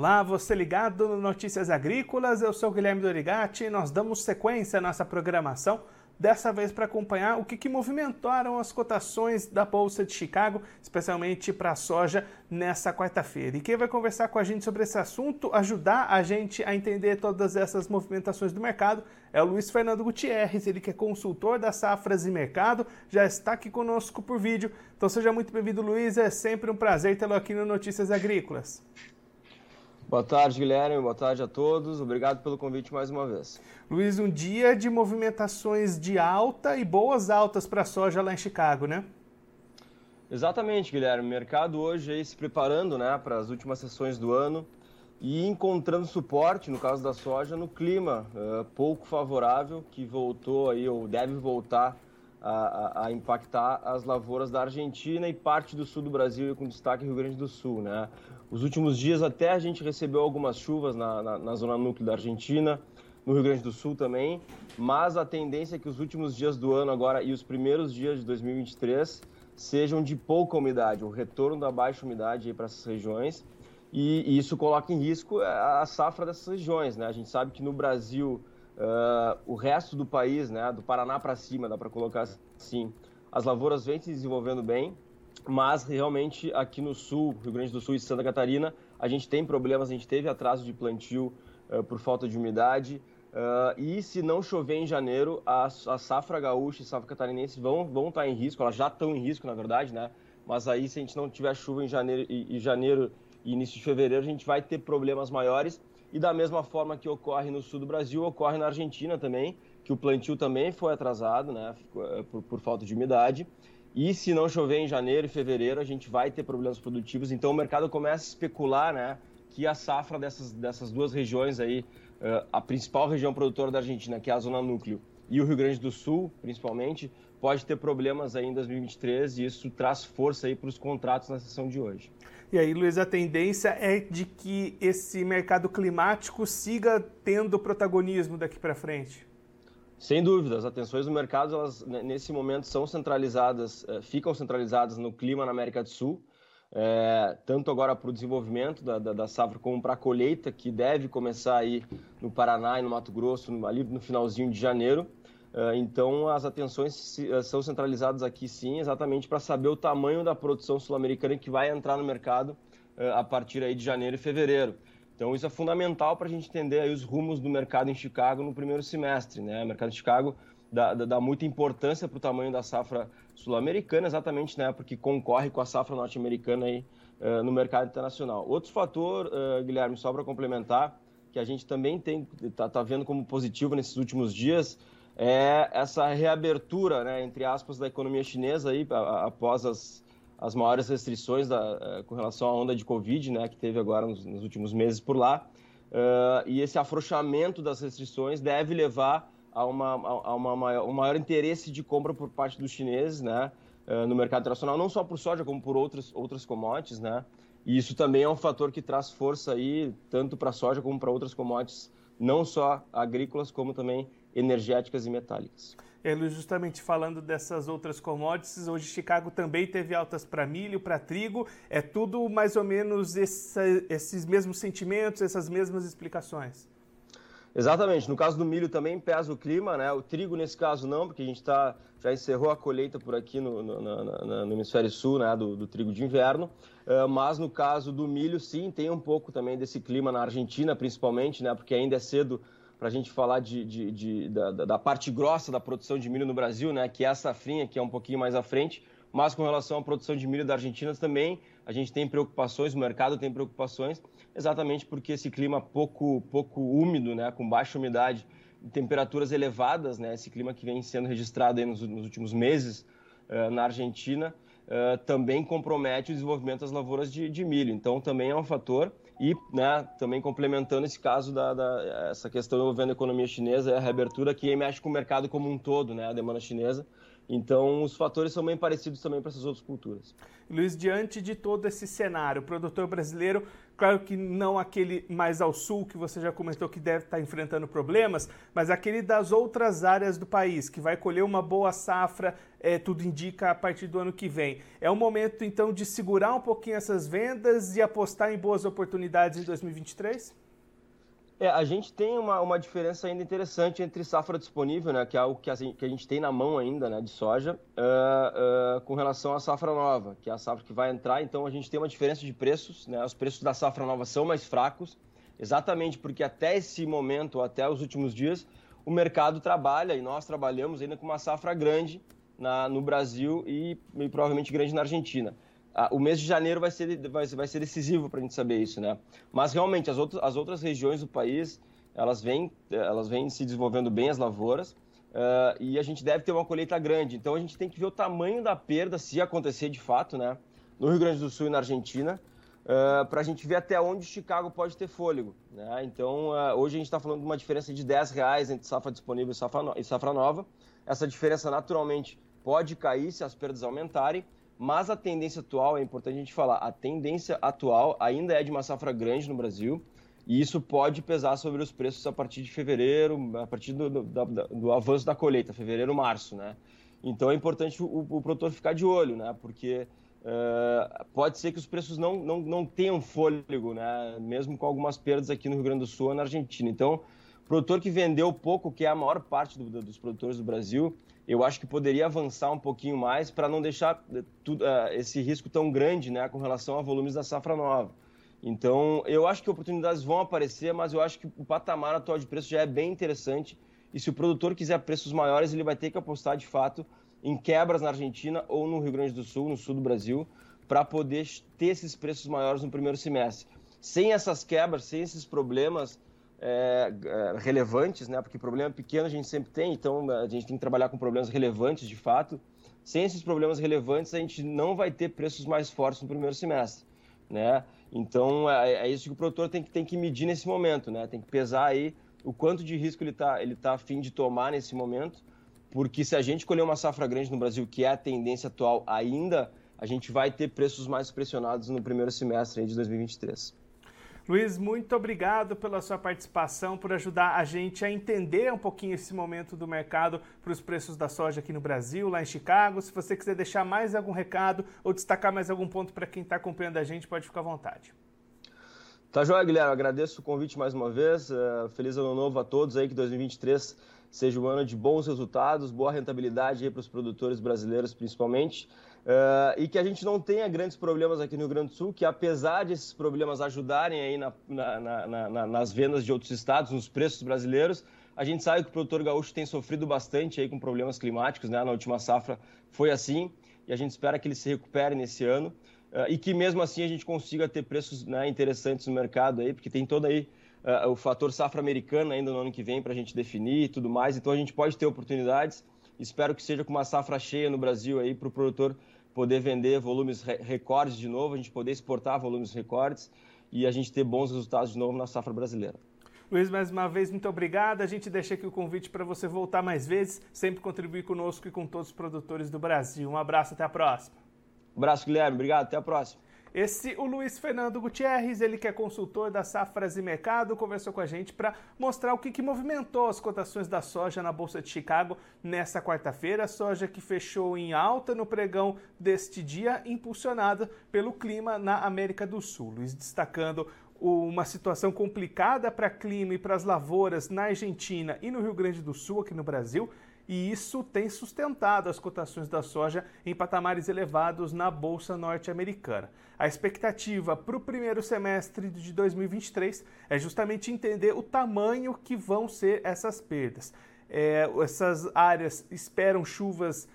Olá, você ligado no Notícias Agrícolas, eu sou Guilherme Dorigati e nós damos sequência à nossa programação, dessa vez para acompanhar o que, que movimentaram as cotações da Bolsa de Chicago, especialmente para a soja, nessa quarta-feira. E quem vai conversar com a gente sobre esse assunto, ajudar a gente a entender todas essas movimentações do mercado, é o Luiz Fernando Gutierrez, ele que é consultor das safras e mercado, já está aqui conosco por vídeo. Então seja muito bem-vindo, Luiz, é sempre um prazer tê-lo aqui no Notícias Agrícolas. Boa tarde, Guilherme. Boa tarde a todos. Obrigado pelo convite mais uma vez. Luiz, um dia de movimentações de alta e boas altas para a soja lá em Chicago, né? Exatamente, Guilherme. O mercado hoje aí se preparando né, para as últimas sessões do ano e encontrando suporte, no caso da soja, no clima uh, pouco favorável que voltou aí ou deve voltar a, a, a, impactar as lavouras da Argentina e parte do sul do Brasil, com destaque Rio Grande do Sul. Né? Os últimos dias até a gente recebeu algumas chuvas na, na, na zona núcleo da Argentina, no Rio Grande do Sul também, mas a tendência é que os últimos dias do ano agora e os primeiros dias de 2023 sejam de pouca umidade, o retorno da baixa umidade para essas regiões, e, e, isso coloca em risco a safra dessas regiões. Né? A gente sabe que no Brasil Uh, o resto do país, né, do Paraná para cima, dá para colocar assim, as lavouras vêm se desenvolvendo bem, mas realmente aqui no sul, Rio Grande do Sul e Santa Catarina, a gente tem problemas, a gente teve atraso de plantio uh, por falta de umidade. Uh, e se não chover em janeiro, a, a safra gaúcha e safra catarinense vão, vão estar tá em risco, elas já estão em risco, na verdade, né? Mas aí, se a gente não tiver chuva em janeiro e, e janeiro e início de fevereiro, a gente vai ter problemas maiores e da mesma forma que ocorre no sul do Brasil, ocorre na Argentina também, que o plantio também foi atrasado, né, eh, por, por falta de umidade. E se não chover em janeiro e fevereiro, a gente vai ter problemas produtivos. Então o mercado começa a especular, né, que a safra dessas, dessas duas regiões aí, eh, a principal região produtora da Argentina, que é a zona núcleo, e o Rio Grande do Sul, principalmente, pode ter problemas aí em 2023 e isso traz força aí para os contratos na sessão de hoje. E aí, Luiz, a tendência é de que esse mercado climático siga tendo protagonismo daqui para frente? Sem dúvida, as atenções do mercado, elas nesse momento são centralizadas, eh, ficam centralizadas no clima na América do Sul, é, tanto agora para o desenvolvimento da, da, da safra como para a colheita, que deve começar aí no Paraná e no Mato Grosso, ali no finalzinho de janeiro. É, então, as atenções é, são centralizadas aqui sim, exatamente para saber o tamanho da produção sul-americana que vai entrar no mercado a partir aí de janeiro e fevereiro. Então, isso é fundamental para a gente entender os rumos do mercado em Chicago no primeiro semestre. Né? O mercado de Chicago dá, dá muita importância para o tamanho da safra sul-americana, exatamente né? porque concorre com a safra norte-americana aí, no mercado internacional. Outro fator, Guilherme, só para complementar, que a gente também está tá vendo como positivo nesses últimos dias, é essa reabertura, né, entre aspas, da economia chinesa aí, após as, as maiores restrições da, eh, com relação à onda de Covid, né, que teve agora nos, nos últimos meses por lá. Uh, e esse afrouxamento das restrições deve levar a, uma, a uma maior, um maior interesse de compra por parte dos chineses, né, uh, no mercado internacional, não só por soja, como por outras, outras commodities, né. E isso também é um fator que traz força aí, tanto para a soja como para outras commodities, não só agrícolas, como também energéticas e metálicas. Luiz, justamente falando dessas outras commodities, hoje Chicago também teve altas para milho, para trigo, é tudo mais ou menos esse, esses mesmos sentimentos, essas mesmas explicações. Exatamente. No caso do milho também pesa o clima, né? O trigo nesse caso não, porque a gente tá, já encerrou a colheita por aqui no, no, no, no hemisfério sul, né? Do, do trigo de inverno. Uh, mas no caso do milho, sim, tem um pouco também desse clima na Argentina, principalmente, né? Porque ainda é cedo para a gente falar de, de, de da, da, parte grossa da produção de milho no Brasil, né, que é a safrinha, que é um pouquinho mais à frente, mas com relação à produção de milho da Argentina também, a gente tem preocupações, o mercado tem preocupações, exatamente porque esse clima pouco, pouco úmido, né, com baixa umidade, temperaturas elevadas, né, esse clima que vem sendo registrado nos, nos, últimos meses uh, na Argentina, uh, também compromete o desenvolvimento das lavouras de, de milho. Então, também é um fator e né, também complementando esse caso da, da, essa questão envolvendo a economia chinesa, a reabertura que mexe com o mercado como um todo, né, a demanda chinesa. Então, os fatores são bem parecidos também para essas outras culturas. Luiz, diante de todo esse cenário, o produtor brasileiro, claro que não aquele mais ao sul, que você já comentou que deve estar enfrentando problemas, mas aquele das outras áreas do país, que vai colher uma boa safra, é, tudo indica, a partir do ano que vem. É o momento, então, de segurar um pouquinho essas vendas e apostar em boas oportunidades em 2023? É, a gente tem uma, uma diferença ainda interessante entre safra disponível, né, que é algo que a, que a gente tem na mão ainda, né, de soja, uh, uh, com relação à safra nova, que é a safra que vai entrar. Então a gente tem uma diferença de preços, né, os preços da safra nova são mais fracos, exatamente porque até esse momento, até os últimos dias, o mercado trabalha e nós trabalhamos ainda com uma safra grande na, no Brasil e, e provavelmente grande na Argentina o mês de janeiro vai ser, vai, vai ser decisivo para a gente saber isso, né? Mas realmente as outras, as outras regiões do país elas vêm, elas vêm se desenvolvendo bem as lavouras uh, e a gente deve ter uma colheita grande. Então a gente tem que ver o tamanho da perda se acontecer de fato, né? No Rio Grande do Sul e na Argentina, uh, para a gente ver até onde Chicago pode ter fôlego. Né? Então uh, hoje a gente está falando de uma diferença de 10 reais entre safra disponível e safra, no... e safra nova. Essa diferença naturalmente pode cair se as perdas aumentarem mas a tendência atual, é importante a gente falar, a tendência atual ainda é de uma safra grande no Brasil, e isso pode pesar sobre os preços a partir de fevereiro, a partir do, do, do, do avanço da colheita, fevereiro, março, né? Então é importante o, o produtor ficar de olho, né? Porque uh, pode ser que os preços não, não, não tenham fôlego, né? Mesmo com algumas perdas aqui no Rio Grande do Sul ou na Argentina. Então, o produtor que vendeu pouco, que é a maior parte dos produtores do Brasil, eu acho que poderia avançar um pouquinho mais para não deixar eh, tudo, uh, esse risco tão grande né, com relação a volumes da safra nova. Então, eu acho que oportunidades vão aparecer, mas eu acho que o patamar atual de preço já é bem interessante. E se o produtor quiser preços maiores, ele vai ter que apostar de fato em quebras na Argentina ou no Rio Grande do Sul, no sul do Brasil, para poder ter esses preços maiores no primeiro semestre. Sem essas quebras, sem esses problemas, é, é, relevantes, né? Porque problema pequeno a gente sempre tem, então a gente tem que trabalhar com problemas relevantes de fato. Sem esses problemas relevantes, a gente não vai ter preços mais fortes no primeiro semestre, né? Então é, é isso que o produtor tem que, tem que medir nesse momento, né? Tem que pesar aí o quanto de risco ele está ele tá a fim de tomar nesse momento, porque se a gente colher uma safra grande no Brasil, que é a tendência atual ainda, a gente vai ter preços mais pressionados no primeiro semestre de 2023. Luiz, muito obrigado pela sua participação, por ajudar a gente a entender um pouquinho esse momento do mercado para os preços da soja aqui no Brasil, lá em Chicago. Se você quiser deixar mais algum recado ou destacar mais algum ponto para quem está acompanhando a gente, pode ficar à vontade. Tá joia, Guilherme. Agradeço o convite mais uma vez. Uh, feliz ano novo a todos aí, que 2023 seja um ano de bons resultados, boa rentabilidade para os produtores brasileiros, principalmente. Uh, e que a gente não tenha grandes problemas aqui no Rio Grande do Sul, que apesar desses problemas ajudarem aí na, na, na, nas vendas de outros estados, nos preços brasileiros, a gente sabe que o produtor gaúcho tem sofrido bastante aí com problemas climáticos, né? Na última safra foi assim, e a gente espera que ele se recupere nesse ano uh, e que mesmo assim a gente consiga ter preços né, interessantes no mercado aí, porque tem todo aí uh, o fator safra americana ainda no ano que vem para a gente definir e tudo mais, então a gente pode ter oportunidades. Espero que seja com uma safra cheia no Brasil aí para o produtor poder vender volumes recordes de novo, a gente poder exportar volumes recordes e a gente ter bons resultados de novo na safra brasileira. Luiz, mais uma vez, muito obrigado. A gente deixa aqui o convite para você voltar mais vezes, sempre contribuir conosco e com todos os produtores do Brasil. Um abraço, até a próxima. Um abraço, Guilherme. Obrigado, até a próxima. Esse, o Luiz Fernando Gutierrez, ele que é consultor da Safras e Mercado, conversou com a gente para mostrar o que, que movimentou as cotações da soja na Bolsa de Chicago nesta quarta-feira. Soja que fechou em alta no pregão deste dia, impulsionada pelo clima na América do Sul. Luiz destacando uma situação complicada para clima e para as lavouras na Argentina e no Rio Grande do Sul, aqui no Brasil e isso tem sustentado as cotações da soja em patamares elevados na Bolsa Norte-Americana. A expectativa para o primeiro semestre de 2023 é justamente entender o tamanho que vão ser essas perdas. É, essas áreas esperam chuvas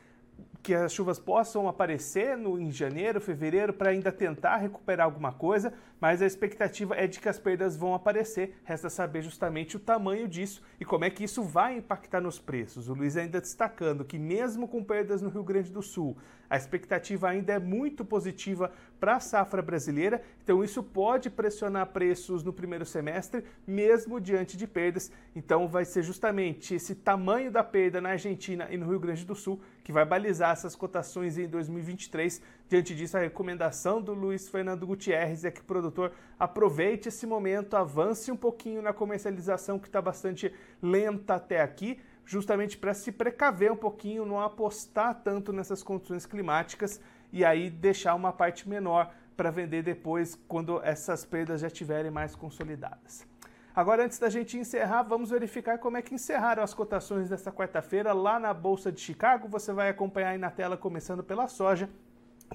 que as chuvas possam aparecer no, em janeiro, fevereiro, para ainda tentar recuperar alguma coisa, mas a expectativa é de que as perdas vão aparecer. Resta saber justamente o tamanho disso e como é que isso vai impactar nos preços. O Luiz ainda destacando que, mesmo com perdas no Rio Grande do Sul, A expectativa ainda é muito positiva para a safra brasileira, então isso pode pressionar preços no primeiro semestre, mesmo diante de perdas. Então vai ser justamente esse tamanho da perda na Argentina e no Rio Grande do Sul que vai balizar essas cotações em 2023. Diante disso, a recomendação do Luiz Fernando Gutierrez é que o produtor aproveite esse momento, avance um pouquinho na comercialização que está bastante lenta até aqui justamente para se precaver um pouquinho, não apostar tanto nessas condições climáticas e aí deixar uma parte menor para vender depois quando essas perdas já estiverem mais consolidadas. Agora, antes da gente encerrar, vamos verificar como é que encerraram as cotações desta quarta-feira lá na Bolsa de Chicago. Você vai acompanhar aí na tela, começando pela soja,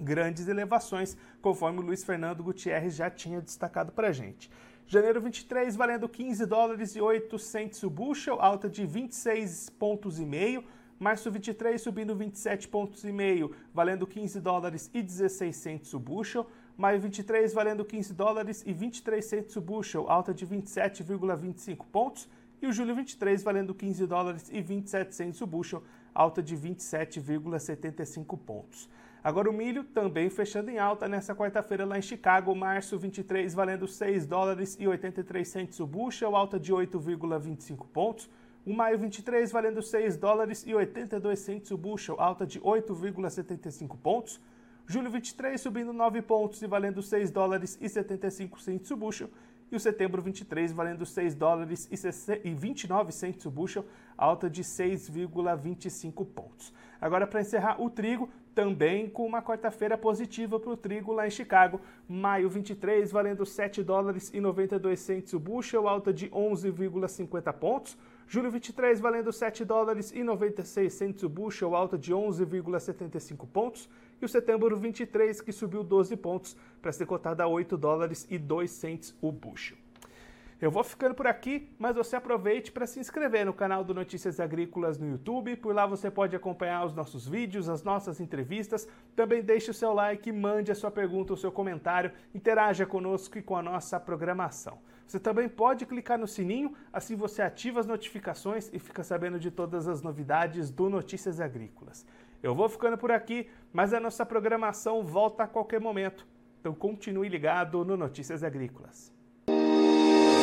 grandes elevações, conforme o Luiz Fernando Gutierrez já tinha destacado para a gente. Janeiro 23 valendo 15 dólares e 8 cents o bushel, alta de 26 pontos e meio. Março 23 subindo 27 pontos e meio, valendo 15 dólares e 16 cents o bushel. Maio 23 valendo 15 dólares e 23 cents o bushel, alta de 27,25 pontos. E o julho 23 valendo 15 dólares e 27 cents o bushel, alta de 27,75 pontos. Agora o milho também fechando em alta nessa quarta-feira lá em Chicago, março 23 valendo 6 dólares e 83 centos o bushel, alta de 8,25 pontos. O maio 23 valendo 6 dólares e 82 centos o bushel, alta de 8,75 pontos. Julho 23 subindo 9 pontos e valendo 6 dólares e 75 centos o bushel. E o setembro 23 valendo 6 dólares e 29 centos o bushel, alta de 6,25 pontos. Agora, para encerrar, o trigo também com uma quarta-feira positiva para o trigo lá em Chicago. Maio 23, valendo 7 dólares e 92 centos o bushel, alta de 11,50 pontos. Julho 23, valendo 7 dólares e 96 centos o bushel, alta de 11,75 pontos. E o setembro 23, que subiu 12 pontos para ser cotada a 8 dólares e 2 centos o bushel. Eu vou ficando por aqui, mas você aproveite para se inscrever no canal do Notícias Agrícolas no YouTube. Por lá você pode acompanhar os nossos vídeos, as nossas entrevistas. Também deixe o seu like, mande a sua pergunta ou seu comentário, interaja conosco e com a nossa programação. Você também pode clicar no sininho, assim você ativa as notificações e fica sabendo de todas as novidades do Notícias Agrícolas. Eu vou ficando por aqui, mas a nossa programação volta a qualquer momento. Então continue ligado no Notícias Agrícolas.